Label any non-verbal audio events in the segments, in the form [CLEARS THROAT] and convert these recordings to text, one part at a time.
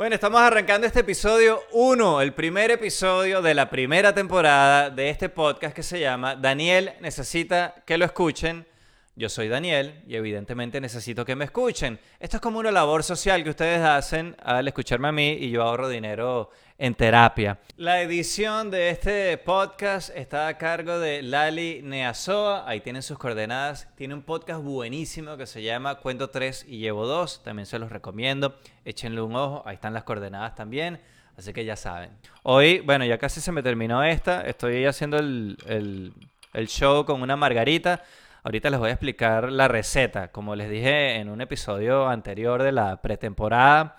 Bueno, estamos arrancando este episodio 1, el primer episodio de la primera temporada de este podcast que se llama Daniel necesita que lo escuchen. Yo soy Daniel y evidentemente necesito que me escuchen. Esto es como una labor social que ustedes hacen al escucharme a mí y yo ahorro dinero en terapia. La edición de este podcast está a cargo de Lali Neazoa. Ahí tienen sus coordenadas. Tiene un podcast buenísimo que se llama Cuento 3 y Llevo 2. También se los recomiendo. Échenle un ojo. Ahí están las coordenadas también. Así que ya saben. Hoy, bueno, ya casi se me terminó esta. Estoy haciendo el, el, el show con una margarita. Ahorita les voy a explicar la receta. Como les dije en un episodio anterior de la pretemporada,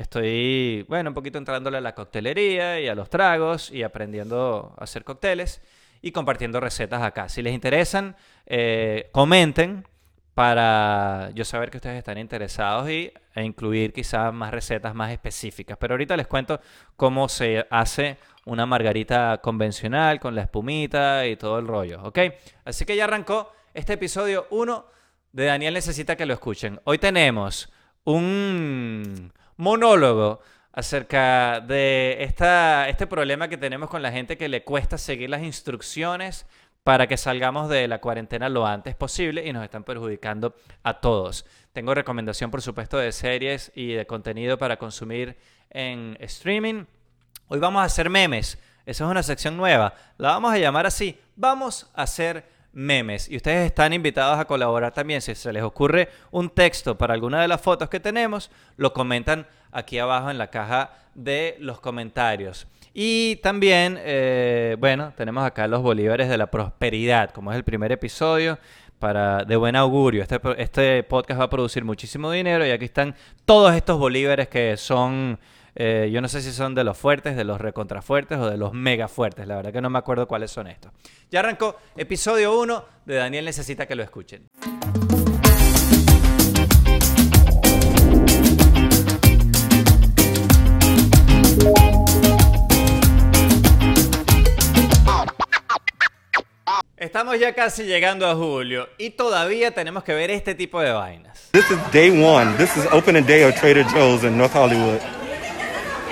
estoy, bueno, un poquito entrándole a la coctelería y a los tragos y aprendiendo a hacer cócteles y compartiendo recetas acá. Si les interesan, eh, comenten para yo saber que ustedes están interesados y, e incluir quizás más recetas más específicas. Pero ahorita les cuento cómo se hace una margarita convencional con la espumita y todo el rollo, ¿ok? Así que ya arrancó este episodio 1 de Daniel Necesita que lo escuchen. Hoy tenemos un monólogo acerca de esta, este problema que tenemos con la gente que le cuesta seguir las instrucciones para que salgamos de la cuarentena lo antes posible y nos están perjudicando a todos. Tengo recomendación, por supuesto, de series y de contenido para consumir en streaming. Hoy vamos a hacer memes. Esa es una sección nueva. La vamos a llamar así. Vamos a hacer memes. Y ustedes están invitados a colaborar también. Si se les ocurre un texto para alguna de las fotos que tenemos, lo comentan aquí abajo en la caja de los comentarios. Y también, eh, bueno, tenemos acá los bolívares de la prosperidad, como es el primer episodio. Para, de buen augurio. Este, este podcast va a producir muchísimo dinero y aquí están todos estos bolívares que son eh, yo no sé si son de los fuertes, de los recontrafuertes o de los mega fuertes. La verdad que no me acuerdo cuáles son estos. Ya arrancó episodio 1 de Daniel Necesita que lo escuchen. Estamos ya casi llegando a julio y todavía tenemos que ver este tipo de vainas. This is day one. This is opening day of Trader Joe's in North Hollywood.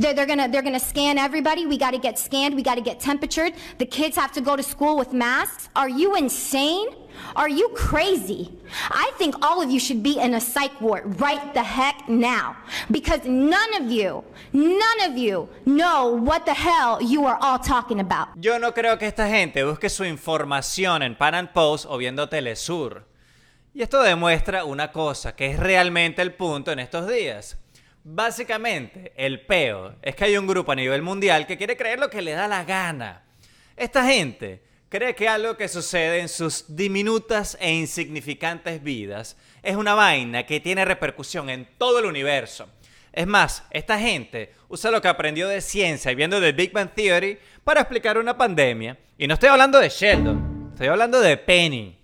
They're, they're gonna they're gonna scan everybody. We gotta get scanned. We gotta get temperatured. The kids have to go to school with masks. Are you insane? Are you crazy? I think all of you should be in a psych ward right the heck now. Because none of you, none of you know what the hell you are all talking about. Yo no creo que esta gente busque su información en Pan Am Post o viendo Telesur. Y esto demuestra una cosa, que es realmente el punto en estos días. Básicamente, el peo es que hay un grupo a nivel mundial que quiere creer lo que le da la gana. Esta gente cree que algo que sucede en sus diminutas e insignificantes vidas es una vaina que tiene repercusión en todo el universo. Es más, esta gente usa lo que aprendió de ciencia y viendo The Big Bang Theory para explicar una pandemia. Y no estoy hablando de Sheldon, estoy hablando de Penny.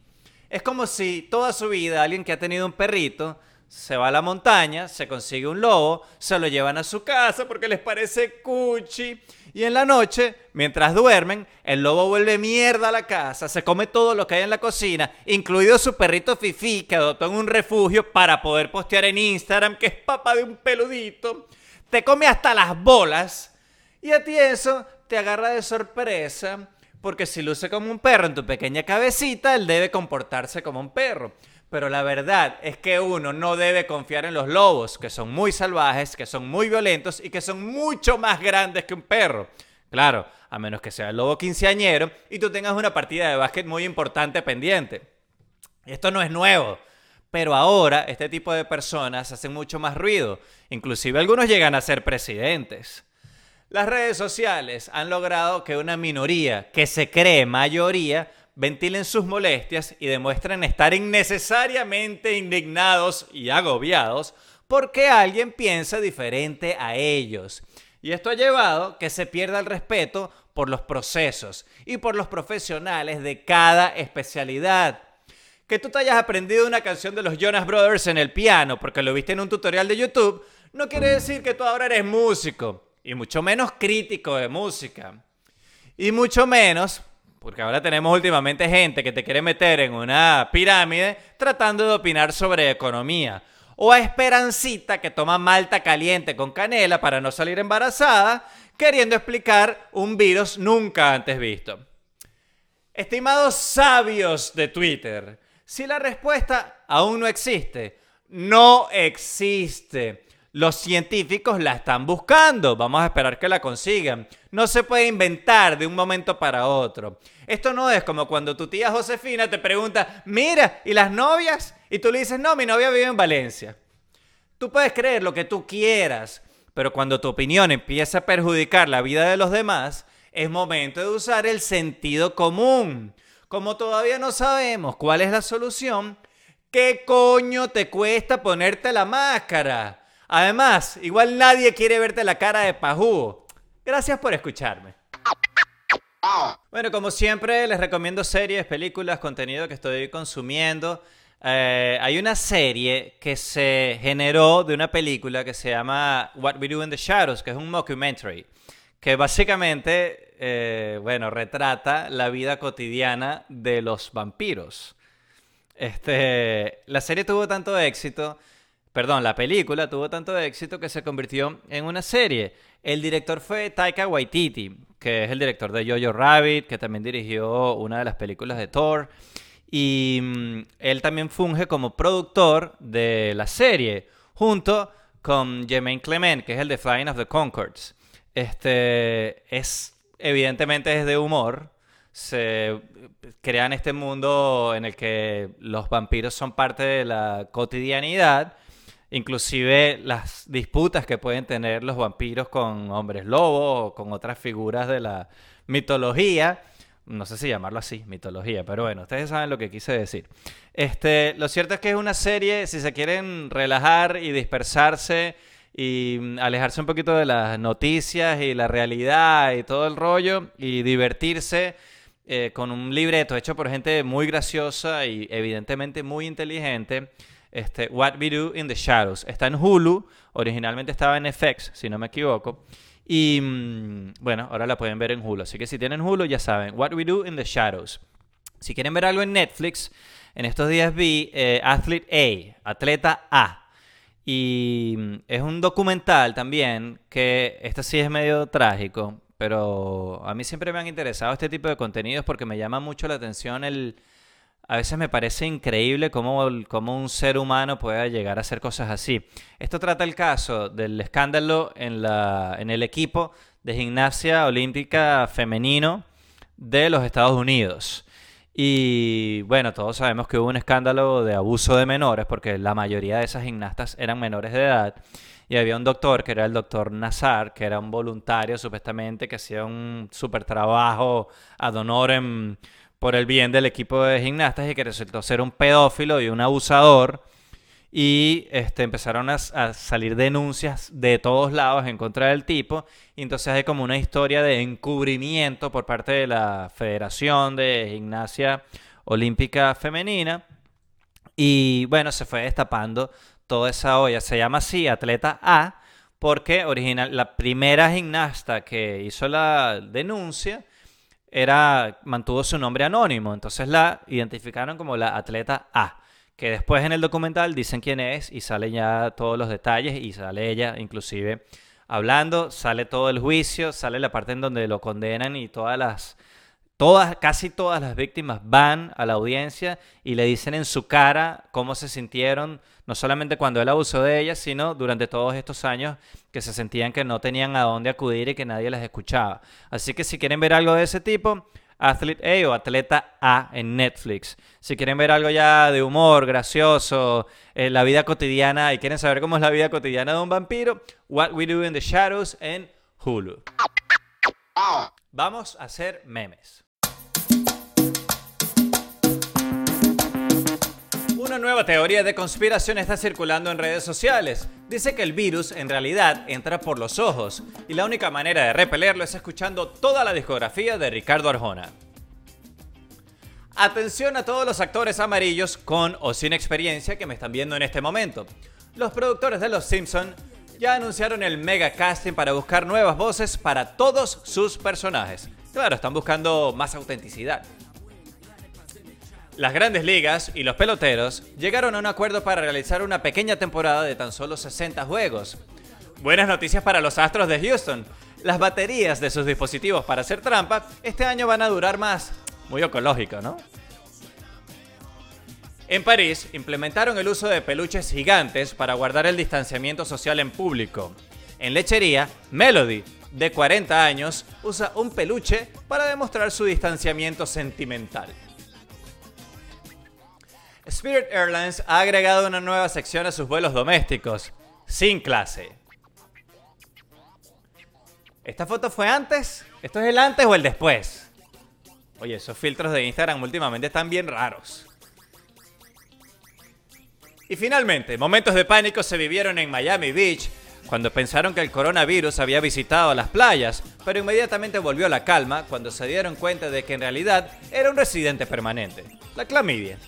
Es como si toda su vida alguien que ha tenido un perrito se va a la montaña, se consigue un lobo, se lo llevan a su casa porque les parece cuchi. Y en la noche, mientras duermen, el lobo vuelve mierda a la casa, se come todo lo que hay en la cocina, incluido su perrito Fifi que adoptó en un refugio para poder postear en Instagram que es papá de un peludito. Te come hasta las bolas. Y a ti eso te agarra de sorpresa porque si luce como un perro en tu pequeña cabecita, él debe comportarse como un perro. Pero la verdad es que uno no debe confiar en los lobos, que son muy salvajes, que son muy violentos y que son mucho más grandes que un perro. Claro, a menos que sea el lobo quinceañero y tú tengas una partida de básquet muy importante pendiente. Esto no es nuevo, pero ahora este tipo de personas hacen mucho más ruido. Inclusive algunos llegan a ser presidentes. Las redes sociales han logrado que una minoría que se cree mayoría ventilen sus molestias y demuestren estar innecesariamente indignados y agobiados porque alguien piensa diferente a ellos. Y esto ha llevado que se pierda el respeto por los procesos y por los profesionales de cada especialidad. Que tú te hayas aprendido una canción de los Jonas Brothers en el piano porque lo viste en un tutorial de YouTube, no quiere decir que tú ahora eres músico, y mucho menos crítico de música. Y mucho menos, porque ahora tenemos últimamente gente que te quiere meter en una pirámide tratando de opinar sobre economía. O a Esperancita que toma malta caliente con canela para no salir embarazada, queriendo explicar un virus nunca antes visto. Estimados sabios de Twitter, si la respuesta aún no existe, no existe. Los científicos la están buscando, vamos a esperar que la consigan. No se puede inventar de un momento para otro. Esto no es como cuando tu tía Josefina te pregunta, mira, ¿y las novias? Y tú le dices, no, mi novia vive en Valencia. Tú puedes creer lo que tú quieras, pero cuando tu opinión empieza a perjudicar la vida de los demás, es momento de usar el sentido común. Como todavía no sabemos cuál es la solución, ¿qué coño te cuesta ponerte la máscara? Además, igual nadie quiere verte la cara de pajú. Gracias por escucharme. Bueno, como siempre, les recomiendo series, películas, contenido que estoy consumiendo. Eh, hay una serie que se generó de una película que se llama What We Do in the Shadows, que es un mockumentary, que básicamente, eh, bueno, retrata la vida cotidiana de los vampiros. Este, la serie tuvo tanto éxito perdón, la película tuvo tanto éxito que se convirtió en una serie. El director fue Taika Waititi, que es el director de Jojo Rabbit, que también dirigió una de las películas de Thor. Y mm, él también funge como productor de la serie, junto con Jermaine Clement, que es el de Flying of the Concords. Este es, evidentemente, es de humor. Se crean este mundo en el que los vampiros son parte de la cotidianidad inclusive las disputas que pueden tener los vampiros con hombres lobos o con otras figuras de la mitología. No sé si llamarlo así, mitología, pero bueno, ustedes saben lo que quise decir. Este, lo cierto es que es una serie, si se quieren relajar y dispersarse y alejarse un poquito de las noticias y la realidad y todo el rollo y divertirse eh, con un libreto hecho por gente muy graciosa y evidentemente muy inteligente este, What We Do in the Shadows. Está en Hulu, originalmente estaba en FX, si no me equivoco. Y mm, bueno, ahora la pueden ver en Hulu. Así que si tienen Hulu, ya saben, What We Do in the Shadows. Si quieren ver algo en Netflix, en estos días vi eh, Athlete A, Atleta A. Y mm, es un documental también, que este sí es medio trágico, pero a mí siempre me han interesado este tipo de contenidos porque me llama mucho la atención el, a veces me parece increíble cómo, un ser humano pueda llegar a hacer cosas así. Esto trata el caso del escándalo en, la, en el equipo de gimnasia olímpica femenino de los Estados Unidos. Y bueno, todos sabemos que hubo un escándalo de abuso de menores porque la mayoría de esas gimnastas eran menores de edad. Y había un doctor, que era el doctor Nazar, que era un voluntario supuestamente, que hacía un súper trabajo ad honorem por el bien del equipo de gimnastas y que resultó ser un pedófilo y un abusador. Y este, empezaron a, salir denuncias de todos lados en contra del tipo. Y entonces hay como una historia de encubrimiento por parte de la Federación de Gimnasia Olímpica Femenina. Y bueno, se fue destapando toda esa olla. Se llama así Atleta A porque original, la primera gimnasta que hizo la denuncia era, mantuvo su nombre anónimo, entonces la identificaron como la atleta A, que después en el documental dicen quién es y salen ya todos los detalles y sale ella inclusive hablando, sale todo el juicio, sale la parte en donde lo condenan y todas las todas, casi todas las víctimas van a la audiencia y le dicen en su cara cómo se sintieron, no solamente cuando él abusó de ellas, sino durante todos estos años que se sentían que no tenían a dónde acudir y que nadie las escuchaba. Así que si quieren ver algo de ese tipo, Athlete A o Atleta A en Netflix. Si quieren ver algo ya de humor, gracioso, en la vida cotidiana y quieren saber cómo es la vida cotidiana de un vampiro, What We Do in the Shadows en Hulu. Vamos a hacer memes. Una nueva teoría de conspiración está circulando en redes sociales. Dice que el virus en realidad entra por los ojos y la única manera de repelerlo es escuchando toda la discografía de Ricardo Arjona. Atención a todos los actores amarillos con o sin experiencia que me están viendo en este momento. Los productores de Los Simpson ya anunciaron el mega casting para buscar nuevas voces para todos sus personajes. Claro, están buscando más autenticidad. Las grandes ligas y los peloteros llegaron a un acuerdo para realizar una pequeña temporada de tan solo 60 juegos. Buenas noticias para los Astros de Houston. Las baterías de sus dispositivos para hacer trampa este año van a durar más. Muy ecológico, ¿no? En París implementaron el uso de peluches gigantes para guardar el distanciamiento social en público. En lechería, Melody, de 40 años, usa un peluche para demostrar su distanciamiento sentimental. Spirit Airlines ha agregado una nueva sección a sus vuelos domésticos, sin clase. ¿Esta foto fue antes? ¿Esto es el antes o el después? Oye, esos filtros de Instagram últimamente están bien raros. Y finalmente, momentos de pánico se vivieron en Miami Beach cuando pensaron que el coronavirus había visitado las playas, pero inmediatamente volvió la calma cuando se dieron cuenta de que en realidad era un residente permanente, la clamidia.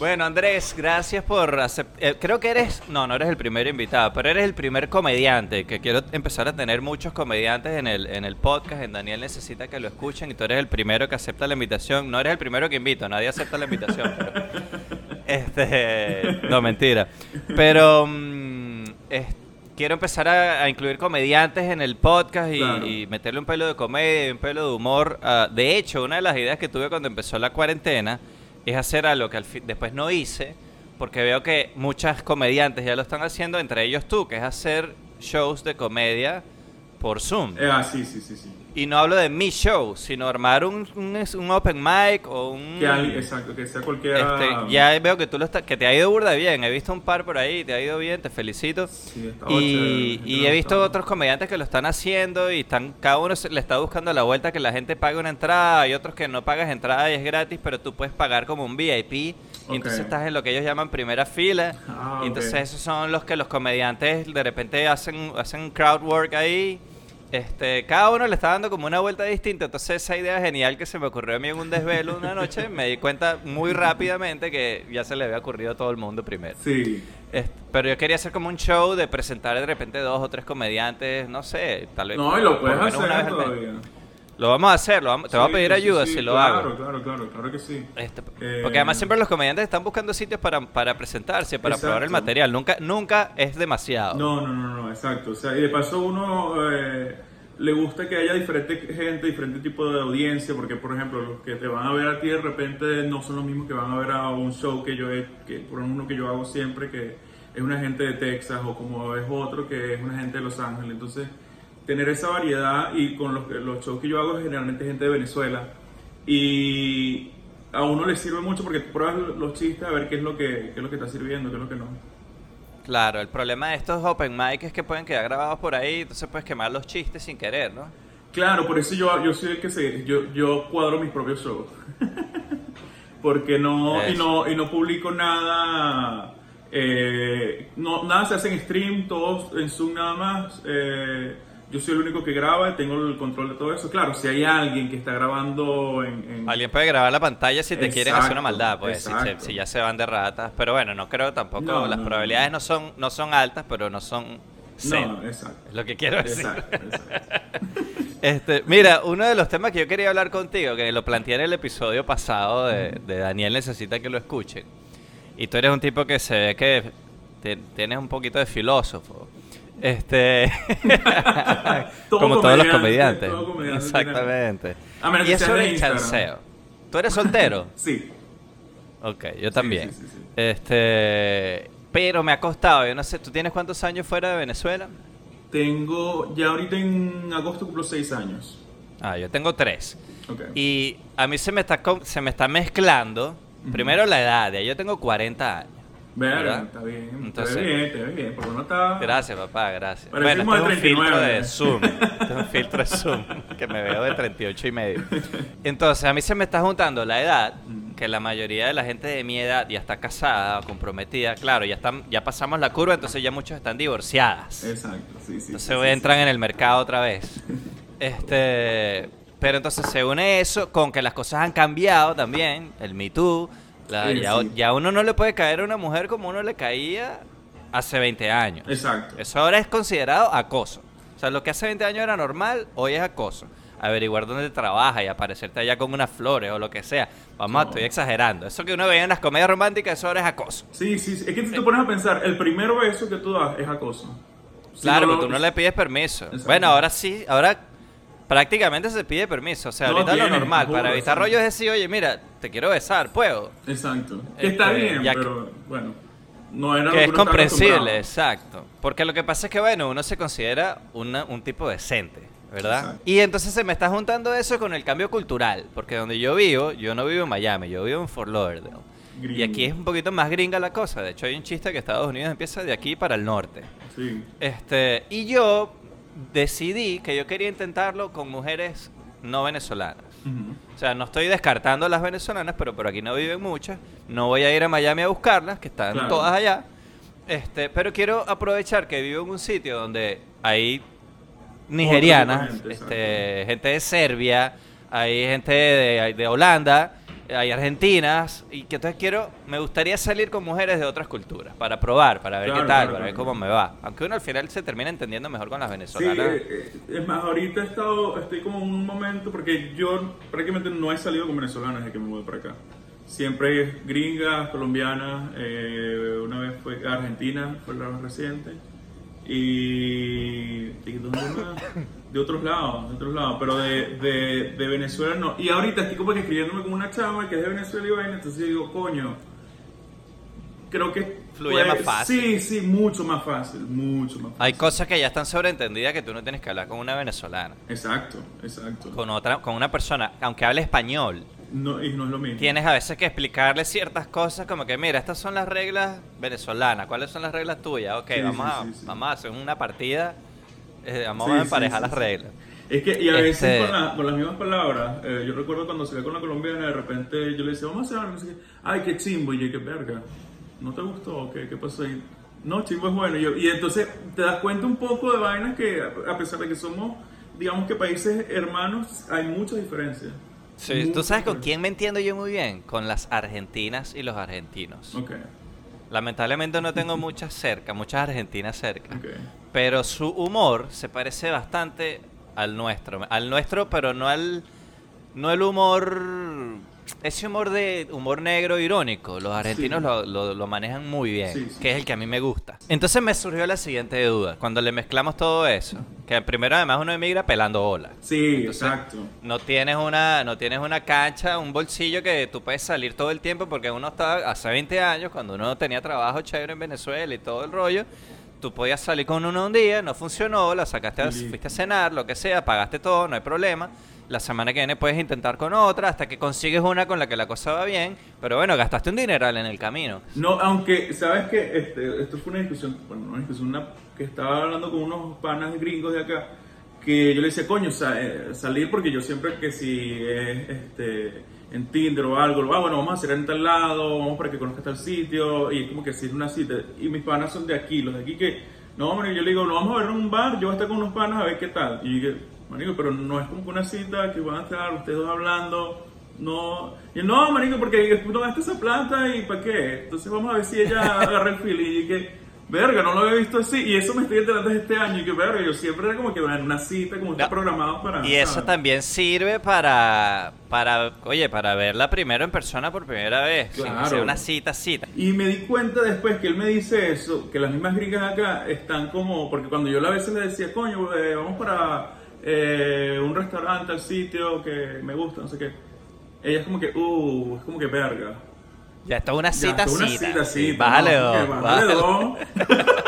Bueno, Andrés, gracias por aceptar. creo que eres. No, no eres el primer invitado, pero eres el primer comediante. Que quiero empezar a tener muchos comediantes en el, en el podcast. En Daniel necesita que lo escuchen y tú eres el primero que acepta la invitación. No eres el primero que invito, nadie acepta la invitación. pero- [LAUGHS] este. No, mentira. Pero. mm, quiero empezar a, a incluir comediantes en el podcast y, Claro. y meterle un pelo de comedia y un pelo de humor. Ah, de hecho, una de las ideas que tuve cuando empezó la cuarentena es hacer algo que al fin- después no hice, porque veo que muchas comediantes ya lo están haciendo, entre ellos tú, que es hacer shows de comedia por Zoom. Eh, ah, sí, sí, sí, sí. Y no hablo de mi show, sino armar un, un, un open mic o un... Que alguien- exacto, que sea cualquiera. Este, ya veo que tú lo que te ha ido burda bien. He visto un par por ahí, te ha ido bien, te felicito. Sí, estaba y, chévere, y he visto otros comediantes que lo están haciendo y están, cada uno se- le está buscando la vuelta que la gente pague una entrada. Hay otros que no pagas entrada y es gratis, pero tú puedes pagar como un VIP. Y entonces Ok. estás en lo que ellos llaman primera fila. Ah, y entonces ok. esos son los que los comediantes de repente hacen, hacen crowd work ahí. Este, cada uno le está dando como una vuelta distinta. Entonces esa idea genial que se me ocurrió a mí en un desvelo una noche, me di cuenta muy rápidamente que ya se le había ocurrido a todo el mundo primero. Sí. Este, pero yo quería hacer como un show de presentar de repente dos o tres comediantes, no sé, tal vez. No, y lo puedes hacer todavía. Lo vamos a hacer, lo vamos- te voy a Sí, pedir sí, ayuda sí, si lo claro, hago. Claro, claro, claro que sí. Este, Eh, porque además siempre los comediantes están buscando sitios para, para presentarse, para probar el Exacto. material. Nunca, nunca es demasiado. No, no, no, no, exacto. O sea, y de paso uno eh, le gusta que haya diferente gente, diferente tipo de audiencia, porque por ejemplo los que te van a ver a ti de repente no son los mismos que van a ver a un show que yo he, que por uno que yo hago siempre, que es una gente de Texas o como es otro que es una gente de Los Ángeles. Entonces, tener esa variedad y con los, los shows que yo hago es generalmente gente de Venezuela y a uno le sirve mucho porque tú pruebas los chistes a ver qué es lo que, qué es lo que está sirviendo, qué es lo que no. Claro, el problema de estos open mic es que pueden quedar grabados por ahí, entonces puedes quemar los chistes sin querer, ¿no? Claro, por eso yo, yo soy el que se, yo, yo cuadro mis propios shows. [LAUGHS] Porque no, y no, y no publico nada, eh, no, nada se hace en stream, todos en Zoom nada más. eh, yo soy el único que graba y tengo el control de todo eso. Claro, si hay alguien que está grabando en... en- Alguien puede grabar la pantalla si te quieren hacer una maldad, pues, si, si ya se van de ratas. Pero bueno, no creo tampoco, No, las no, probabilidades no. no son, no son altas, pero no son cero. No, exacto. Es lo que quiero decir. Exacto, exacto. [LAUGHS] Este, mira, uno de los temas que yo quería hablar contigo, que lo planteé en el episodio pasado de, de Daniel Necesita que lo escuchen. Y tú eres un tipo que se ve que te- tienes un poquito de filósofo. Este. [LAUGHS] Como todos los comediante, comediantes. todo comediante Exactamente. A menos y que eso de Instagram. chanceo. ¿Tú eres soltero? [LAUGHS] Sí. Ok, yo también. sí, sí, sí. Este. Pero me ha costado, yo no sé, ¿tú tienes cuántos años fuera de Venezuela? Tengo, ya ahorita en agosto cumplo seis años. Ah, yo tengo tres. Ok. Y a mí se me está, se me está mezclando, primero la edad, ya yo tengo 40 años. Verga, está bien. Entonces- te ves bien, te ves bien. Porque uno está. Gracias, papá, gracias. Parecemos bueno, este es de un filtro 39. de Zoom. Este es un filtro de Zoom, [LAUGHS] que me veo de 38 y medio. Entonces, a mí se me está juntando la edad, que la mayoría de la gente de mi edad ya está casada o comprometida, claro, ya están, ya pasamos la curva, entonces ya muchos están divorciadas. Exacto, sí, sí. Entonces sí, entran sí. en el mercado otra vez. [LAUGHS] Este, pero entonces se une eso con que las cosas han cambiado también, el Me Too. La- Sí, ya, sí. ya uno no le puede caer a una mujer como uno le caía hace 20 años. Exacto. Eso ahora es considerado acoso. O sea, lo que hace 20 años era normal, hoy es acoso. Averiguar dónde trabaja y aparecerte allá con unas flores o lo que sea. Vamos, No. estoy exagerando. Eso que uno veía en las comedias románticas, eso ahora es acoso. Sí, sí, sí. Es que si te pones a pensar, el primer beso que tú das es acoso. Si claro, no lo- tú no le pides permiso. Exacto. Bueno, ahora sí, ahora prácticamente se pide permiso. O sea, No, ahorita lo normal. juro, Para evitar rollos es decir, oye, mira, te quiero besar, puedo. Exacto. Que está Este, bien, pero bueno. No era Que es comprensible, exacto. Porque lo que pasa es que, bueno, uno se considera una- un tipo decente, ¿verdad? Exacto. Y entonces se me está juntando eso con el cambio cultural. Porque donde yo vivo, yo no vivo en Miami, yo vivo en Fort Lauderdale. Y aquí es un poquito más gringa la cosa. De hecho, hay un chiste que Estados Unidos empieza de aquí para el norte. Sí. Este, y yo decidí que yo quería intentarlo con mujeres no venezolanas. O sea, no estoy descartando a las venezolanas, pero por aquí no viven muchas. No voy a ir a Miami a buscarlas, que están Claro. todas allá. Este, pero quiero aprovechar que vivo en un sitio donde hay nigerianas, gente, este, gente de Serbia, hay gente de, de Holanda, hay argentinas, y que entonces quiero, me gustaría salir con mujeres de otras culturas, para probar, para ver Claro, qué tal, claro, para ver cómo me va. Aunque uno al final se termina entendiendo mejor con las Sí, venezolanas. eh, eh, es más, ahorita he estado, estoy como en un momento, porque yo prácticamente no he salido con venezolanas desde que me mudé para acá. Siempre es gringas, colombianas, eh, una vez fue Argentina, fue la más reciente. Y, y ¿dónde más? De otros lados, de otros lados, pero de, de, de Venezuela no. Y ahorita estoy como que escribiéndome con una chama que es de Venezuela y vaina, entonces digo, coño, creo que Fluye más fácil. Sí, sí, mucho más fácil, mucho más fácil. Hay cosas que ya están sobreentendidas que tú no tienes que hablar con una venezolana. Exacto, exacto. Con otra, con una persona, aunque hable español, No, y no es lo mismo. tienes a veces que explicarle ciertas cosas como que, mira, estas son las reglas venezolanas, ¿cuáles son las reglas tuyas? Ok, Sí, vamos, sí, a, sí. vamos a hacer una partida, eh, vamos Sí, a emparejar sí, las reglas. Es que, y a veces Este- con, la- con las mismas palabras, eh, yo recuerdo cuando salía con la colombiana, de repente yo le decía, vamos a hacer algo, no sé qué. ay, qué chimbo, y yo, qué verga, ¿no te gustó? ¿Qué, qué pasó ahí? No, chimbo es bueno. Y, yo- y entonces te das cuenta un poco de vainas que, a pesar de que somos, digamos que países hermanos, hay muchas diferencias. Sí, ¿Tú sabes con quién me entiendo yo muy bien? Con las argentinas y los argentinos. Ok, Lamentablemente no tengo muchas cerca, muchas argentinas cerca. Pero su humor se parece bastante al nuestro. Al nuestro, pero no al. No el humor. Ese humor de humor negro irónico. Los argentinos Sí. lo, lo- lo manejan muy bien. Sí, sí. Que es el que a mí me gusta. Entonces me surgió la siguiente duda. Cuando le mezclamos todo eso. Que primero además uno emigra pelando bola. Sí, Entonces, exacto. No tienes una, no tienes una cancha, un bolsillo que tú puedes salir todo el tiempo porque uno estaba hace 20 años, cuando uno tenía trabajo chévere en Venezuela y todo el rollo, tú podías salir con uno un día, no funcionó, la sacaste, fuiste a cenar, lo que sea, pagaste todo, no hay problema. La semana que viene puedes intentar con otra hasta que consigues una con la que la cosa va bien, pero bueno, gastaste un dineral en el camino. No, aunque, ¿sabes que este, Esto fue una discusión, bueno, no una discusión, una, que estaba hablando con unos panas gringos de acá, que yo le decía, coño, sa- eh, salir porque yo siempre que si es este, en Tinder o algo, ah, bueno, vamos a hacer en tal lado, vamos para que conozcas tal sitio, y es como que si es una cita, y mis panas son de aquí, los de aquí que, no, hombre, yo le digo, no, vamos a ver un bar, yo voy a estar con unos panas a ver qué tal, y marico, pero no es como que una cita que van a estar ustedes dos hablando, no, y no, marico, porque no gaste esa plata y para qué. Entonces vamos a ver si ella [LAUGHS] agarra el feeling y que, verga, no lo había visto así. Y eso me estoy enterando desde este año y que, verga, yo siempre era como que en una cita, como está No. programado para. Y eso ¿sabes? también sirve para, para, oye, para verla primero en persona por primera vez, Claro. una cita, cita. Y me di cuenta después que él me dice eso, que las mismas gringas acá están como, porque cuando yo a veces le decía, coño, eh, vamos para eh, un restaurante, al sitio que me gusta, no sé qué. Ella es como que, uh, es como que verga. Ya está una Ya, cita, es una cita. cita, bájale ¿no? dos, Que bájale bájale dos. [LAUGHS]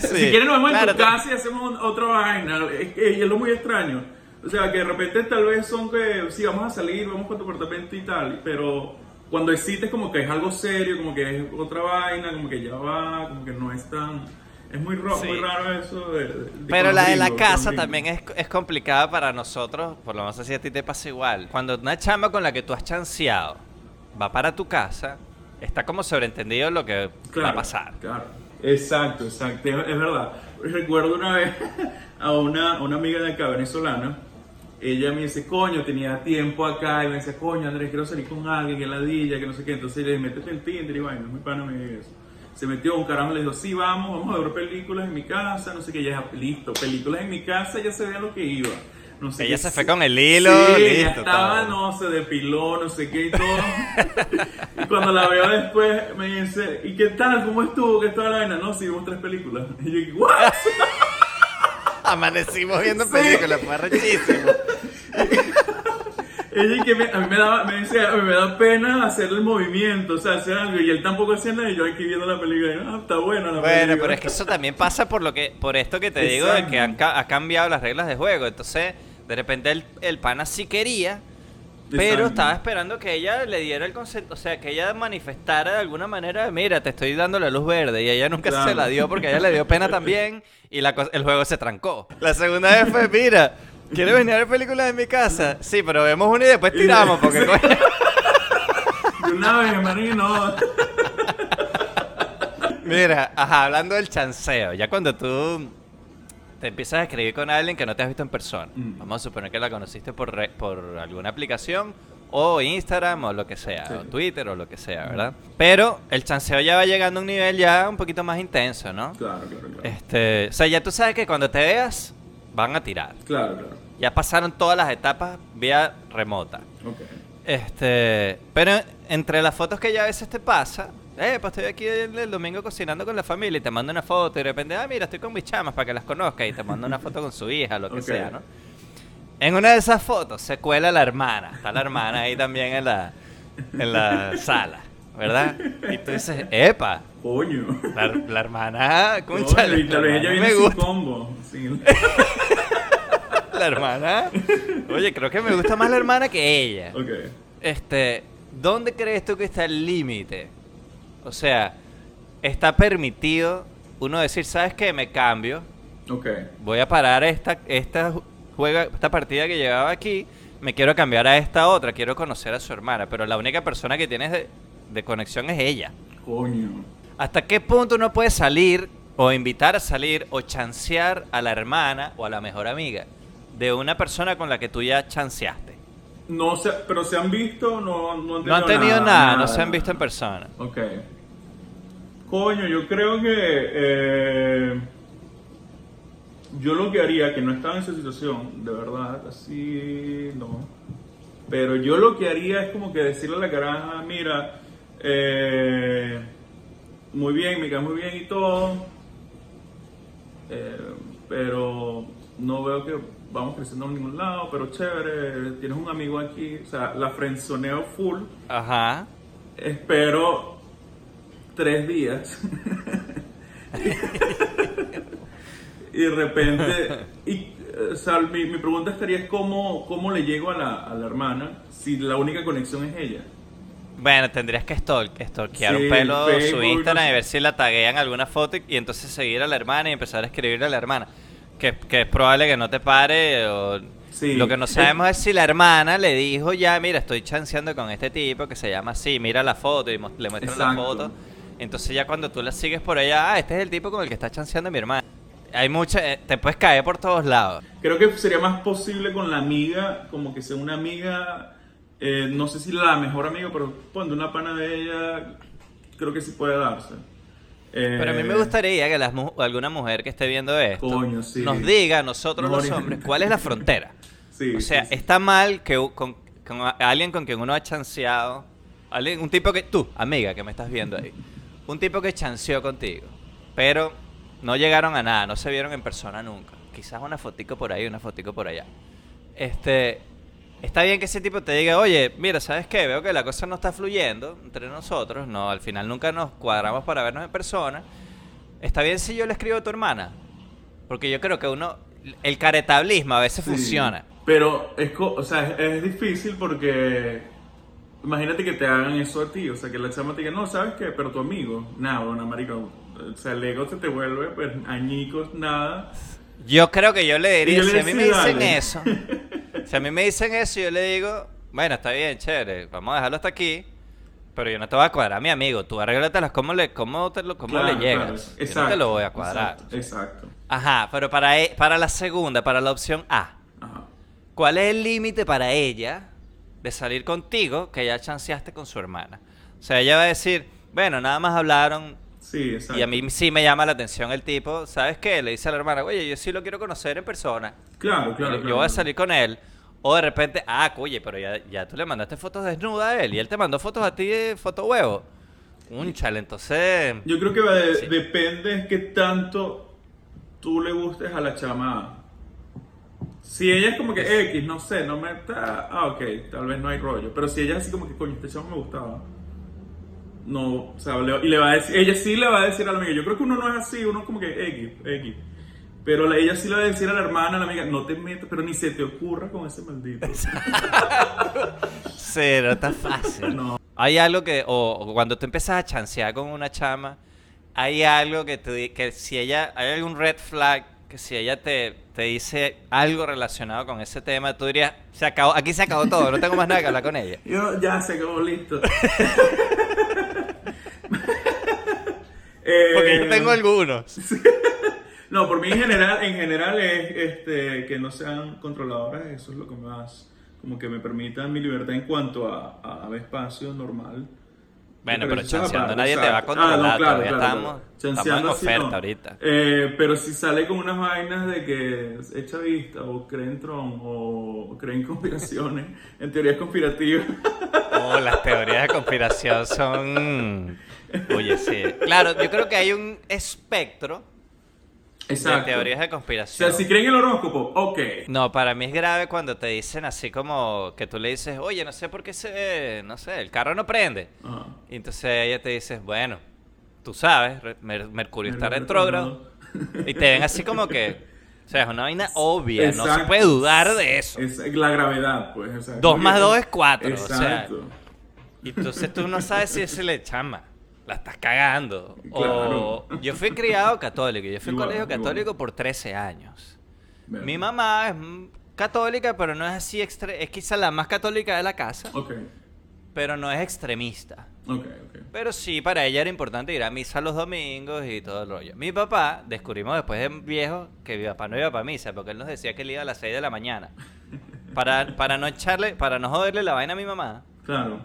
Sí, Si quieren nos vemos claro, en tu casa y hacemos otra vaina. Es, que- es lo muy extraño. O sea, que de repente tal vez son que, sí, vamos a salir, vamos con tu apartamento y tal, pero cuando existe como que es algo serio, como que es otra vaina, como que ya va, como que no es tan... Es muy, ro- Sí. muy raro eso de, de- Pero la de la casa también es, es complicada para nosotros, por lo menos así a ti te pasa igual. Cuando una chamba con la que tú has chanceado va para tu casa, está como sobreentendido lo que va a pasar. Claro. Exacto, exacto. Es, es verdad. Recuerdo una vez [LAUGHS] a una, a una amiga de acá, venezolana. Ella me dice, coño, tenía tiempo acá. Y me dice, coño, Andrés, quiero salir con alguien, que ladilla, que no sé qué. Entonces le dije, métete en Tinder y bueno, es muy pana me dijo eso. Se metió un carajo, le dijo, sí, vamos, vamos a ver películas en mi casa, no sé qué. Ya, listo, películas en mi casa, ya se veía lo que iba. No sé Ella qué. se fue con el hilo, Sí, listo, estaba, todo. no, se depiló, no sé qué y todo. [LAUGHS] y cuando la veo después, me dice, ¿y qué tal? ¿Cómo estuvo? ¿Qué tal la vaina? No, sí, vimos tres películas. Y yo, ¿what? [LAUGHS] Amanecimos viendo Sí. películas, fue rechísimo. [LAUGHS] Ella y que me- a mí me daba, me decía, a mí me da pena hacer el movimiento, o sea, hacer algo. Y él tampoco hacía nada y yo aquí viendo la película. Y, ah, está buena la película. Bueno, pero es que eso también pasa por lo que, por esto que te digo, de Exacto. que han, ha cambiado las reglas de juego. Entonces, de repente el, el pana sí quería, pero Exacto. estaba esperando que ella le diera el consent, o sea, que ella manifestara de alguna manera, mira, te estoy dando la luz verde, y ella nunca Claro. se la dio porque a ella le dio pena [LAUGHS] también, y la, el juego se trancó. La segunda vez fue, mira, ¿quieres venir a ver películas en mi casa? Sí, pero vemos una y después tiramos, porque coño. De una vez, marino. Mira, ajá, hablando del chanceo, ya cuando tú te empiezas a escribir con alguien que no te has visto en persona, Mm. vamos a suponer que la conociste por, re- por alguna aplicación o Instagram o lo que sea, Sí. o Twitter o lo que sea, ¿verdad? Pero el chanceo ya va llegando a un nivel ya un poquito más intenso, ¿no? Claro, claro, claro. Este, o sea, ya tú sabes que cuando te veas van a tirar. Claro, claro. Ya pasaron todas las etapas vía remota. Este, pero entre las fotos que ya a veces te pasa, eh, pues estoy aquí el, el domingo cocinando con la familia y te mando una foto y de repente, ah, mira, estoy con mis chamas para que las conozcas y te mando una foto con su hija, lo que sea, ¿no? En una de esas fotos se cuela la hermana, está la hermana ahí también en la, en la sala, ¿verdad? Y tú dices, epa, Coño. la, la hermana, Coño, cónchale, y tal vez ella viene me sin gusta, combo. sin- [LAUGHS] la hermana, oye, creo que me gusta más la hermana que ella. Ok. Este, ¿dónde crees tú que está el límite? O sea, está permitido uno decir, ¿sabes qué? Me cambio, Ok. voy a parar esta, esta, juega, esta partida que llevaba aquí, me quiero cambiar a esta otra, quiero conocer a su hermana, pero la única persona que tienes de, de conexión es ella. Coño. ¿Hasta qué punto uno puede salir o invitar a salir o chancear a la hermana o a la mejor amiga de una persona con la que tú ya chanceaste? No sé, pero se han visto, no, no han tenido, No han tenido nada, no se han visto en persona. Ok. Coño, yo creo que eh, yo lo que haría, que no estaba en esa situación, de verdad, así no. Pero yo lo que haría es como que decirle a la caraja, mira, eh, muy bien, me cae muy bien y todo, eh, pero no veo que vamos creciendo a ningún lado, pero chévere, tienes un amigo aquí, o sea, la frenzoneo full. Ajá. Espero tres días. [LAUGHS] y de repente, y, o sea, mi, mi pregunta estaría es cómo, cómo le llego a la, a la hermana si la única conexión es ella. Bueno, tendrías que stalk, stalkear Sí, un pelo su Facebook, Instagram no y ver si la taguean alguna foto y, y entonces seguir a la hermana y empezar a escribirle a la hermana. Que, que es probable que no te pare o... Sí. Lo que no sabemos es si la hermana le dijo ya, mira, estoy chanceando con este tipo que se llama así, mira la foto y le muestran la foto. Entonces ya cuando tú la sigues por allá, ah, este es el tipo con el que está chanceando mi hermana. Hay mucha... eh, te puedes caer por todos lados. Creo que sería más posible con la amiga, como que sea una amiga, eh, no sé si la mejor amiga, pero ponte una pana de ella, creo que sí puede darse. Eh, Pero a mí me gustaría que las alguna mujer que esté viendo esto Coño, sí. nos diga a nosotros Nos los hombres cuál es la frontera. [LAUGHS] Sí, o sea, sí, está mal que con, alguien con quien uno ha chanceado, alguien, un tipo que tú, amiga que me estás viendo ahí, un tipo que chanceó contigo, pero no llegaron a nada, no se vieron en persona nunca. Quizás una fotico por ahí, una fotico por allá. Este, está bien que ese tipo te diga, oye, mira, ¿sabes qué? Veo que la cosa no está fluyendo entre nosotros, no, al final nunca nos cuadramos para vernos en persona. Está bien si yo le escribo a tu hermana, porque yo creo que uno, el caretablismo a veces Sí. funciona. Pero es, o sea, es, es difícil porque imagínate que te hagan eso a ti, o sea, que la chama te diga, no, ¿sabes qué? Pero tu amigo, nada, bueno, marico, O sea, el ego se te vuelve, pues, añicos, nada. Yo creo que yo le diría, yo le si a mí me dicen dale. eso, [LAUGHS] si a mí me dicen eso, yo le digo, bueno, está bien, chévere, vamos a dejarlo hasta aquí, pero yo no te voy a cuadrar mi amigo, tú arréglatelas cómo le, cómo te lo, cómo Claro, le llegas. claro. Yo Exacto. no te lo voy a cuadrar. Exacto. exacto. Ajá, pero para, e- para la segunda, para la opción A, Ajá. ¿cuál es el límite para ella de salir contigo que ya chanceaste con su hermana? O sea, ella va a decir, bueno, nada más hablaron, Sí, exacto. y a mí sí me llama la atención el tipo, ¿sabes qué? Le dice a la hermana, oye, yo sí lo quiero conocer en persona. Claro, claro. yo, claro. voy a salir con él. O de repente, ah, oye, pero ya, ya tú le mandaste fotos desnuda a él y él te mandó fotos a ti de foto huevo. Un chale, entonces. Yo creo que de- Sí. depende de qué tanto tú le gustes a la chama. Si ella es como que X, no sé, no me está. Ah, ok, tal vez no hay rollo. Pero si ella es así como que, coño, este chamo me gustaba. No, o sea, le- y le va a decir, ella sí le va a decir a la amiga. Yo creo que uno no es así, uno es como que X, X. Pero la- ella sí le va a decir a la hermana, a la amiga, no te metas, pero ni se te ocurra con ese maldito. Cero, está fácil. No. Hay algo que, o, o cuando tú empiezas a chancear con una chama, hay algo que di- que si ella, hay algún red flag, que si ella te, te dice algo relacionado con ese tema, tú dirías, se acabó, aquí se acabó todo, no tengo más nada que hablar con ella. [LAUGHS] Yo ya se acabó listo. [LAUGHS] [LAUGHS] Eh, Porque yo tengo algunos. No, por mí en general, en general es este, que no sean controladoras, eso es lo que más, como que me permitan mi libertad en cuanto a, a, a espacio normal. Bueno, pero chanceando nadie te va a exacto. controlar, todavía claro, estamos, claro. estamos en oferta ahorita. Eh, pero si sale con unas vainas de que es chavista o cree en Trump o cree en conspiraciones, [LAUGHS] en teorías conspirativas. Oh, las teorías de conspiración son... Oye, sí. Claro, yo creo que hay un espectro de teorías de O conspiración. sea, si creen en el horóscopo, ok. No, para mí es grave cuando te dicen así como que tú le dices, oye, no sé por qué se, no sé, el carro no prende. Y entonces ella te dice, bueno, tú sabes, Mer- Mercurio está retrógrado. Y te ven así como que, o sea, es una vaina obvia, no se puede dudar de eso. Es la gravedad, pues. o sea, Dos más dos es cuatro, o sea, Exacto. Y entonces tú no sabes si ese le chama. La estás cagando. O yo fui criado católico. Yo fui Igual, colegio igual. católico por 13 años. Mi mamá es católica, pero no es así extre es quizá la más católica de la casa, Ok, pero no es extremista. ok, ok. Pero sí, para ella era importante ir a misa los domingos y todo el rollo. Mi papá, descubrimos después de viejo que mi papá no iba para misa, porque él nos decía que él iba a las 6 de la mañana. Para, para no echarle, para no joderle la vaina a mi mamá. Claro,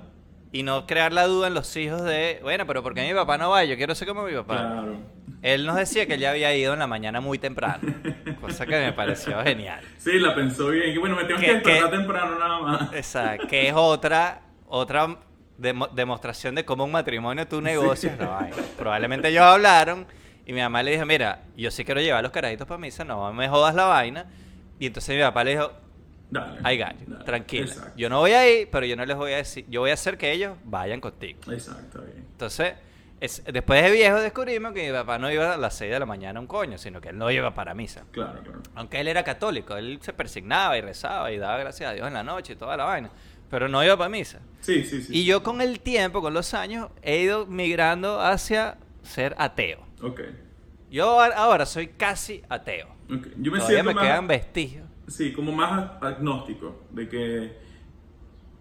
Y no crear la duda en los hijos de, bueno, pero ¿por qué mi papá no va? Yo quiero ser como mi papá. claro. Él nos decía que él ya había ido en la mañana muy temprano. [LAUGHS] Cosa que me pareció genial. Sí, la pensó bien. Que bueno, me tengo que ¿Qué- despertar qué? temprano nada más. Esa, que es otra, otra demo- demostración de cómo un matrimonio tú negocias la vaina. Probablemente ellos hablaron y mi mamá le dijo, mira, yo sí quiero llevar los carajitos para misa, no me jodas la vaina. Y entonces mi papá le dijo, Dale. tranquila. Exacto. Yo no voy a ir, pero yo no les voy a decir, yo voy a hacer que ellos vayan contigo. Exacto, bien. Entonces, es- después de viejo descubrimos que mi papá no iba a las 6 de la mañana a un coño, sino que él no iba para misa. Claro, claro. Aunque él era católico, él se persignaba y rezaba y daba gracias a Dios en la noche y toda la vaina. Pero no iba para misa. Sí, sí, sí. Y yo con el tiempo, con los años, he ido migrando hacia ser ateo. Ok. Yo ahora soy casi ateo. ok. Yo me Todavía siento me más... quedan vestigios. Sí, como más agnóstico, de que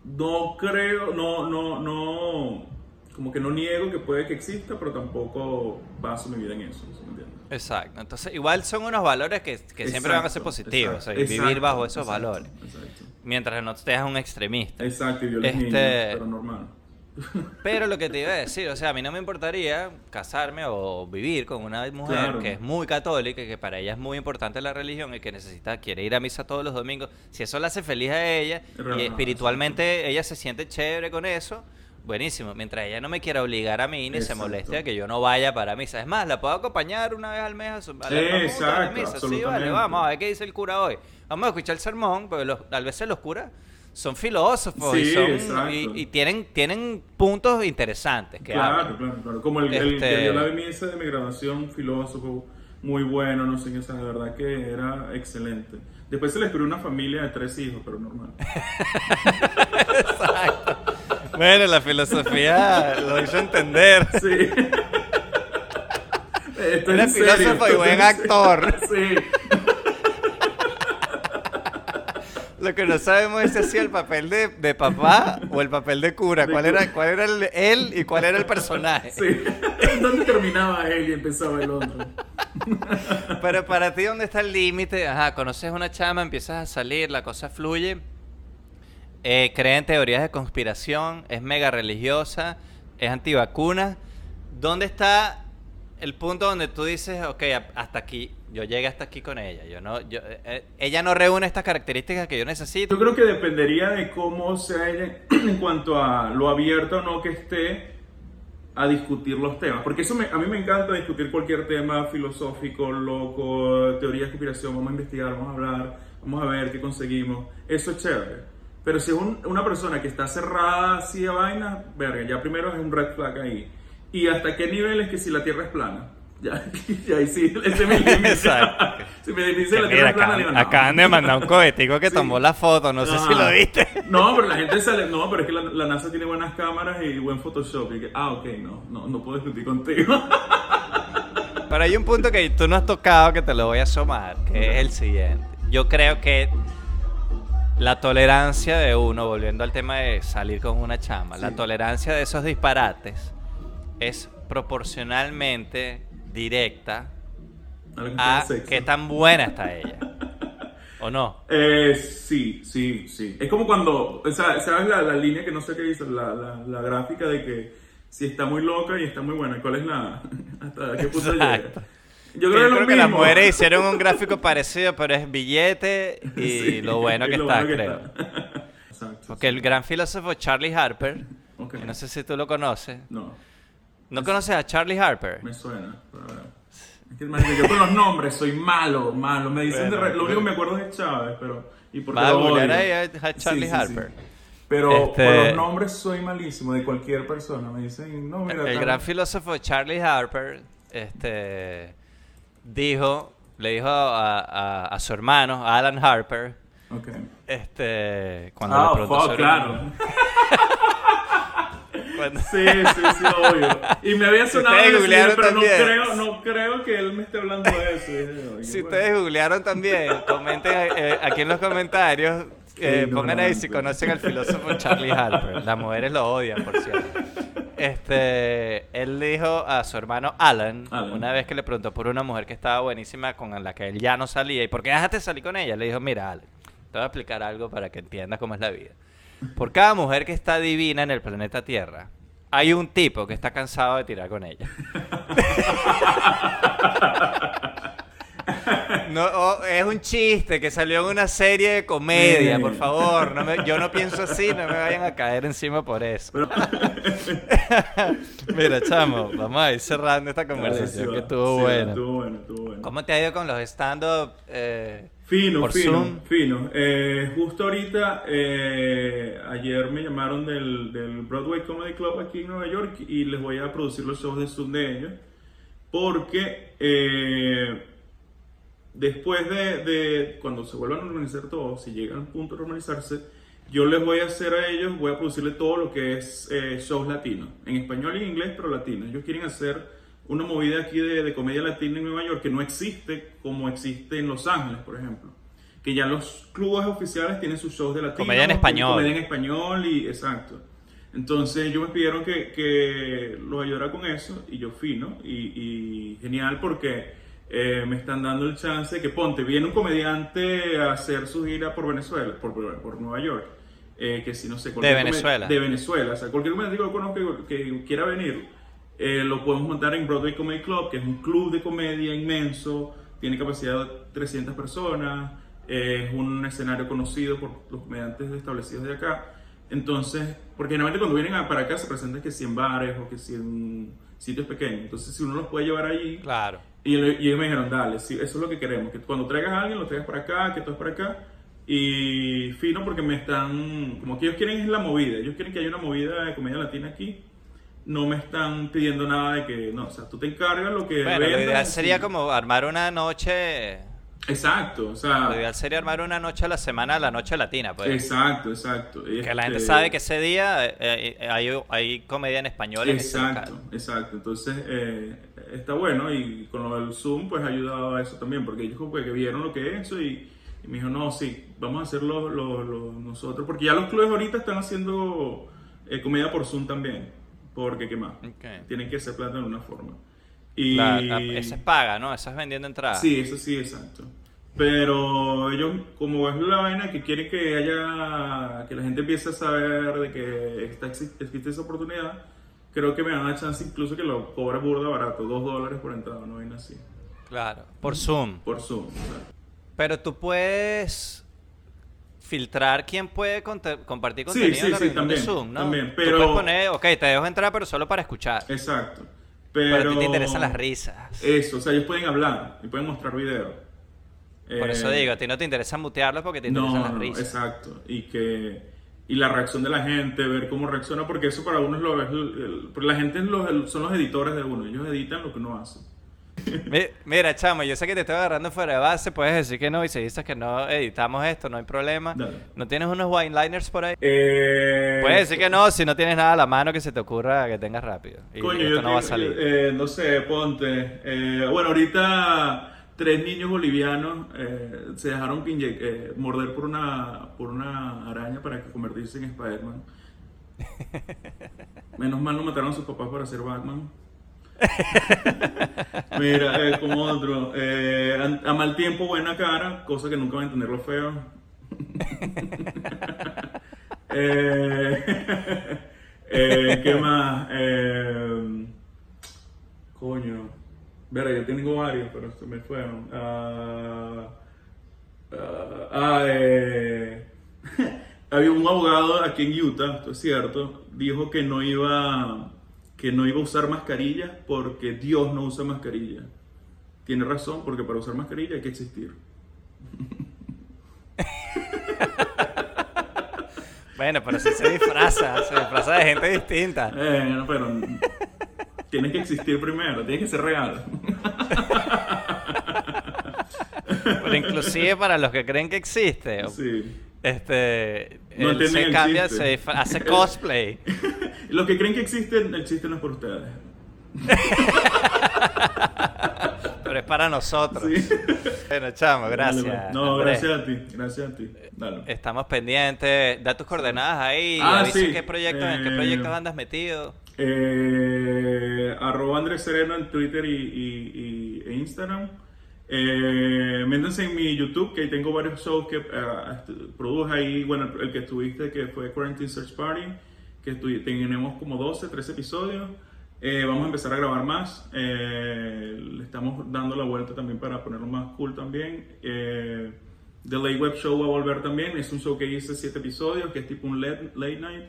no creo, no, no, no, como que no niego que puede que exista, pero tampoco baso mi vida en eso, ¿sí me entiendes? Exacto. Entonces, igual son unos valores que, que siempre van a ser Exacto, positivos. o sea, exacto, vivir exacto, bajo esos exacto, valores. Exacto, Mientras no te seas un extremista. exacto y violes Este- niños, pero normal. Pero lo que te iba a decir, o sea, a mí no me importaría casarme o vivir con una mujer Claro. que es muy católica que para ella es muy importante la religión y que necesita, quiere ir a misa todos los domingos. Si eso la hace feliz a ella y espiritualmente ella se siente chévere con eso, buenísimo. Mientras ella no me quiera obligar a mí ni se moleste a que yo no vaya para misa. Es más, la puedo acompañar una vez al mes a su a la- a exacto, misa. Sí, vale, vamos a ver qué dice el cura hoy. Vamos a escuchar el sermón, porque los, a veces los curas son filósofos y, Sí, son- exacto. y- y tienen, tienen puntos interesantes que Claro, hablan. claro, claro. Como el, el Este- que dio la misa de mi graduación, filósofo, muy bueno, no sé qué, o sea, de verdad que era excelente. Después se le esperó una familia de tres hijos, pero normal. Bueno, la filosofía lo hizo entender. Sí. [LAUGHS] Esto Era filósofo y buen actor. Sí. Lo que no sabemos es si hacía el papel de, de papá o el papel de cura. ¿Cuál era, cuál era el- él y cuál era el personaje? Sí. [LAUGHS] ¿Dónde terminaba él y empezaba el otro? [LAUGHS] Pero para ti, ¿dónde está el límite? Ajá, conoces una chama, empiezas a salir, la cosa fluye. Eh, cree en teorías de conspiración, es mega religiosa, es antivacuna. ¿Dónde está el punto donde tú dices, ok, hasta aquí, yo llegué hasta aquí con ella? Yo no, eh, eh, ella no reúne estas características que yo necesito. Yo creo que dependería de cómo sea ella [CLEARS THROAT] en cuanto a lo abierto o no que esté a discutir los temas. Porque eso a mí me encanta discutir cualquier tema filosófico, loco, teoría de conspiración. Vamos a investigar, vamos a hablar, vamos a ver qué conseguimos. Eso es chévere. Pero si es un- una persona que está cerrada así a vaina, verga, ya primero es un red flag ahí. ¿Y hasta qué nivel es que si la Tierra es plana? Ya, [LAUGHS] ahí sí, ese es mi límite. Exacto. [LAUGHS] si me dice la Mira, plana, acaban, digo, no. acaban de mandar un cohetico que tomó la foto, no sé si lo viste. [LAUGHS] No, pero la gente sale. No, pero es que la, la NASA tiene buenas cámaras y buen Photoshop. Y que, ah, ok, no, no, no puedo discutir contigo. Pero hay un punto que tú no has tocado que te lo voy a asomar, que es el siguiente. Yo creo que la tolerancia de uno, volviendo al tema de salir con una chama, la tolerancia de esos disparates es proporcionalmente directa A qué tan buena está ella. ¿O no? [LAUGHS] Eh, sí, sí, sí. Es como cuando, o sea, ¿sabes la, la línea que no sé qué dice? La, la, la gráfica de que si está muy loca y está muy buena. ¿Cuál es la. [LAUGHS] hasta qué punto llega? Yo Yo creo, que es lo creo que las mujeres [LAUGHS] hicieron un gráfico parecido, pero es billete y Sí, lo bueno que lo está, bueno que creo. está. Exacto. Porque el gran filósofo Charlie Harper, Ok. que no sé si tú lo conoces, No, ¿no conoces a Charlie Harper? me suena. pero, Es que, yo con los nombres soy malo, malo. Me dicen de Bueno, re- lo único que bueno. me acuerdo es Chávez, pero. ¿Y por qué Va a lo a- a Charlie Sí, sí, sí. Harper. Pero Este- por los nombres soy malísimo de cualquier persona. Me dicen, no, mira. El tal- gran filósofo Charlie Harper este, dijo, le dijo a, a- su hermano, Alan Harper, este, cuando Ah, le preguntó fuck, sobre- claro. [LAUGHS] cuando- Sí, sí, sí, obvio. Y me había sonado eso, googlearon pero no también. creo, no creo que él me esté hablando de eso. Dije, si bueno. ustedes googlearon también, comenten eh, aquí en los comentarios, eh, pongan ahí si conocen al filósofo Charlie Harper. Las mujeres lo odian, por cierto. Este, él dijo a su hermano Alan, Alan. una vez que le preguntó por una mujer que estaba buenísima con la que él ya no salía, ¿y por qué dejaste de salir con ella? Le dijo, mira, Alan, te voy a explicar algo para que entiendas cómo es la vida. Por cada mujer que está divina en el planeta Tierra, hay un tipo que está cansado de tirar con ella. No, oh, es un chiste que salió en una serie de comedia, por favor. No me- yo no pienso así, no me vayan a caer encima por eso. [LAUGHS] Mira, chamo, vamos a ir cerrando esta sí, conversación que estuvo Sí, buena. Estuvo bueno, estuvo bueno. ¿Cómo te ha ido con los stand-up? eh, Fino, por fino, Zoom? fino. Eh, justo ahorita, eh, ayer me llamaron del, del Broadway Comedy Club aquí en Nueva York y les voy a producir los shows de Zoom de ellos. Porque eh, después de, de cuando se vuelvan a organizar todo, si llegan al punto de normalizarse, yo les voy a hacer a ellos, voy a producirle todo lo que es eh, shows latinos, en español y en inglés, pero latinos. Ellos quieren hacer una movida aquí de, de comedia latina en Nueva York que no existe como existe en Los Ángeles, por ejemplo. Que ya los clubes oficiales tienen sus shows de latino. Comedia en español. Comedia en español y exacto. Entonces ellos me pidieron que, que los ayudara con eso y yo fui, ¿no? Y, y genial porque eh, me están dando el chance de que, ponte, viene un comediante a hacer su gira por Venezuela, por, por, por Nueva York. eh, que si no sé, come- Venezuela. De Venezuela. O sea, cualquier comediante que yo conozca que, que quiera venir, eh, lo podemos montar en Broadway Comedy Club, que es un club de comedia inmenso, tiene capacidad de 300 personas, eh, es un escenario conocido por los comediantes establecidos de acá. Entonces, porque generalmente cuando vienen a- para acá se presentan que si en bares o que si en sitios pequeños. Entonces, si uno los puede llevar allí, Claro. y, y ellos me dijeron, dale, sí, eso es lo que queremos, que cuando traigas a alguien lo traigas para acá, que todo es para acá. Y fino porque me están, como que ellos quieren es la movida, ellos quieren que haya una movida de comedia latina aquí. No me están pidiendo nada de que, no, o sea, tú te encargas lo que... Bueno, lo ideal sería como armar una noche. Exacto, o sea... Lo ideal sería armar una noche a la semana, la noche latina, pues. Exacto, exacto. Que la gente Este, sabe que ese día eh, eh, hay, hay comedia en español en Exacto, local. exacto. Entonces, eh, está bueno y con lo del Zoom pues ha ayudado a eso también, porque ellos como que vieron lo que es eso y, y me dijo, no, sí, vamos a hacerlo lo- lo- nosotros, porque ya los clubes ahorita están haciendo eh, comedia por Zoom también, porque qué más, tienen que hacer plata de una forma. Y... La- la- esa es paga, ¿no? Esa es vendiendo entradas. Sí, eso sí, exacto. Pero ellos, como es la vaina que quieren que haya, que la gente empiece a saber de que está, existe esa oportunidad, creo que me dan la chance incluso que lo cobra burda barato, dos dólares por entrada, no vaina así, Claro, por Zoom. por Zoom. o sea. Pero tú puedes filtrar quién puede conte- compartir contenido sí, en la sí, reunión de también, Zoom, ¿no? también, Tú pero- puedes poner, ok, te dejo entrar, pero solo para escuchar. Exacto. Pero, Pero, a ti te interesan las risas. Eso, o sea, ellos pueden hablar y pueden mostrar video. Por eso Eh, digo, a ti no te interesa mutearlos porque te interesan No, las no, risas. exacto. Y que y la reacción de la gente, ver cómo reacciona, porque eso para uno es lo es el- la gente es los- el- son los editores de uno, ellos editan lo que uno hace. [LAUGHS] Mi- Mira, chamo, yo sé que te estoy agarrando fuera de base, puedes decir que no, y si dices que no editamos esto, no hay problema. Dale. ¿No tienes unos wine-liners por ahí? Eh, Puedes decir que no si no tienes nada a la mano que se te ocurra que tengas rápido. Y Coño, esto yo no va a tengo- salir. eh, no sé, ponte. eh, bueno, ahorita tres niños bolivianos eh, se dejaron eh, morder por una, por una araña para que convertirse en Spider-Man. [LAUGHS] Menos mal no mataron a sus papás para ser Batman. [LAUGHS] Mira, eh, como otro. eh, a, a mal tiempo, buena cara, cosa que nunca va a entender lo feo. [LAUGHS] [LAUGHS] eh, ¿Qué más? Coño. Verá, yo tengo varios, pero se me fueron. Ah, ah, ah, había un abogado aquí en Utah, esto es cierto, dijo que no iba que no iba a usar mascarillas porque Dios no usa mascarilla. Tiene razón, porque para usar mascarilla hay que existir. [LAUGHS] Bueno, pero si se disfraza, se disfraza de gente distinta. Eh, pero tienes que existir primero, tienes que ser real. [LAUGHS] Pero inclusive para los que creen que existe, Sí. Este, No él entienden se cambia, se hace [LAUGHS] cosplay. [LAUGHS] Los que creen que existe, el chiste no es por ustedes. [LAUGHS] pero es para nosotros. Sí. Bueno, chamo, gracias. Dale, pues. No, Andrés. gracias a ti, gracias a ti. Dale. Estamos pendientes. Da tus coordenadas ahí. Ah, avisa sí. qué proyectos, en qué Eh, proyectos andas metido. Eh, arroba Andrés Sereno en Twitter y, y- y- e Instagram. Eh, en mi YouTube, que ahí tengo varios shows que produje ahí. Bueno, el, el que estuviste, que fue Quarantine Search Party, que tenemos como 12, 13 episodios. Eh, vamos a empezar a grabar más. Eh, le estamos dando la vuelta también para ponerlo más cool también. Eh, The Late Web Show va a volver también. Es un show que hice 7 episodios, que es tipo un late, late night.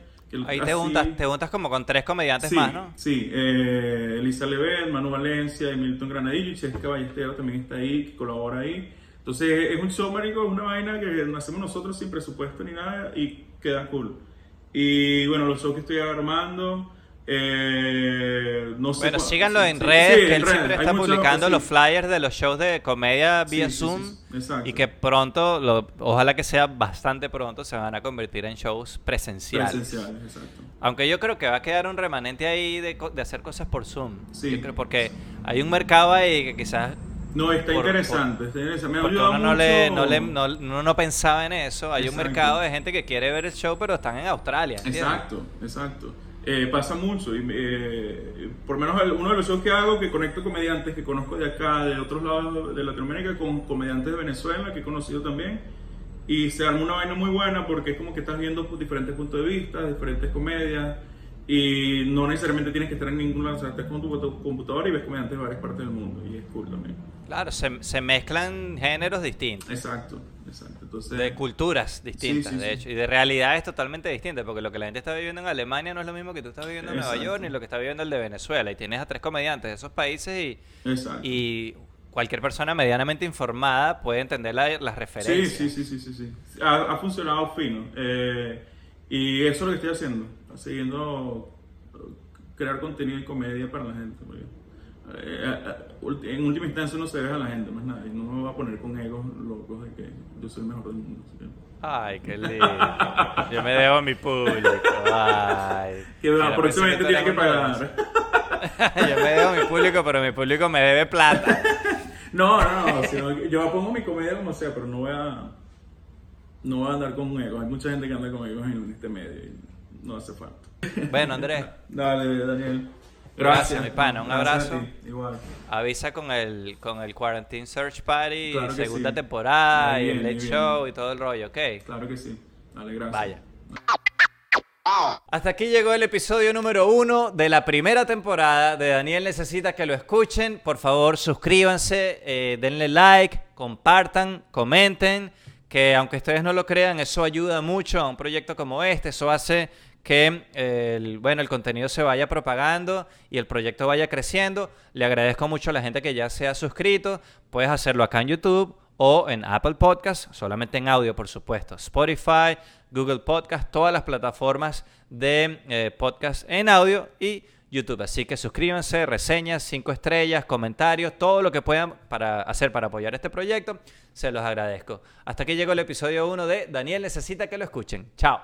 Ahí te así- juntas, te juntas como con tres comediantes sí, más, ¿no? Sí, eh, Elisa Levet, Manu Valencia y Milton Granadillo y Chesca Ballesteros también está ahí, que colabora ahí. Entonces es un show, marico, es una vaina que hacemos nosotros sin presupuesto ni nada y queda cool. Y bueno, los shows que estoy armando, eh, no sé... Bueno, síganlo en redes, sí, que él siempre está publicando los flyers de los shows de comedia vía Sí, Zoom. Y que pronto, lo- ojalá que sea bastante pronto, se van a convertir en shows presenciales. Presenciales, exacto. Aunque yo creo que va a quedar un remanente ahí de, hacer cosas por Zoom. Sí. Yo creo porque hay un mercado ahí que quizás No, está Por- interesante, está interesante. Me uno no, le, mucho- no, le- no- uno no pensaba en eso. Hay un mercado de gente que quiere ver el show, pero están en Australia. ¿entiendes? Exacto, exacto. Eh, pasa mucho. Y, eh, por menos uno de los shows que hago, que conecto comediantes que conozco de acá, de otros lados de Latinoamérica, con comediantes de Venezuela que he conocido también. Y se arma una vaina muy buena porque es como que estás viendo pues, diferentes puntos de vista, diferentes comedias. Y no necesariamente tienes que estar en ningún lado. O sea, estás con tu compu- computadora y ves comediantes de varias partes del mundo. Y es cool también. Claro, se, se mezclan géneros distintos. Exacto, exacto. Entonces, De culturas distintas, Sí, sí, de sí. hecho, y de realidades totalmente distintas, porque lo que la gente está viviendo en Alemania no es lo mismo que tú estás viviendo en Nueva. York, ni lo que está viviendo el de Venezuela. Y tienes a tres comediantes de esos países y, cualquier persona medianamente informada puede entender la- las referencias. sí, sí, sí, sí, sí. Ha, ha funcionado fino. Eh, y eso es lo que estoy haciendo. Siguiendo crear contenido y comedia para la gente. eh, eh, en última instancia uno se deja a la gente, más nada. Y no me va a poner con egos locos de que yo soy el mejor del mundo. Ay, qué lindo. Yo me debo a mi público. Ay. Que próximamente pensé tiene que pagar. [LAUGHS] yo me debo a mi público, pero mi público me debe plata. [LAUGHS] No, no, no. sino que yo pongo mi comedia como sea, pero no voy a. No voy a andar con egos. Hay mucha gente que anda con egos en este medio y no hace falta. Bueno, Andrés, [LAUGHS] Dale, Daniel. Gracias, mi pana, un abrazo. a Igual. avisa con el, con el Quarantine Search Party, Claro segunda sí. temporada, y el Late Show y todo el rollo, ¿ok? Claro que sí. Dale, gracias. Vaya. Hasta aquí llegó el episodio número uno de la primera temporada de Daniel Necesita que lo escuchen. Por favor, suscríbanse, eh, denle like, compartan, comenten, que aunque ustedes no lo crean, eso ayuda mucho a un proyecto como este. Eso hace que el, bueno, el contenido se vaya propagando y el proyecto vaya creciendo. Le agradezco mucho a la gente que ya se ha suscrito. Puedes hacerlo acá en YouTube o en Apple Podcast, solamente en audio, por supuesto. Spotify, Google Podcast, todas las plataformas de eh, podcast en audio y YouTube. Así que suscríbanse, reseñas, cinco estrellas, comentarios, todo lo que puedan para hacer para apoyar este proyecto, se los agradezco. Hasta aquí llegó el episodio 1 de Daniel Necesita que lo escuchen. Chao.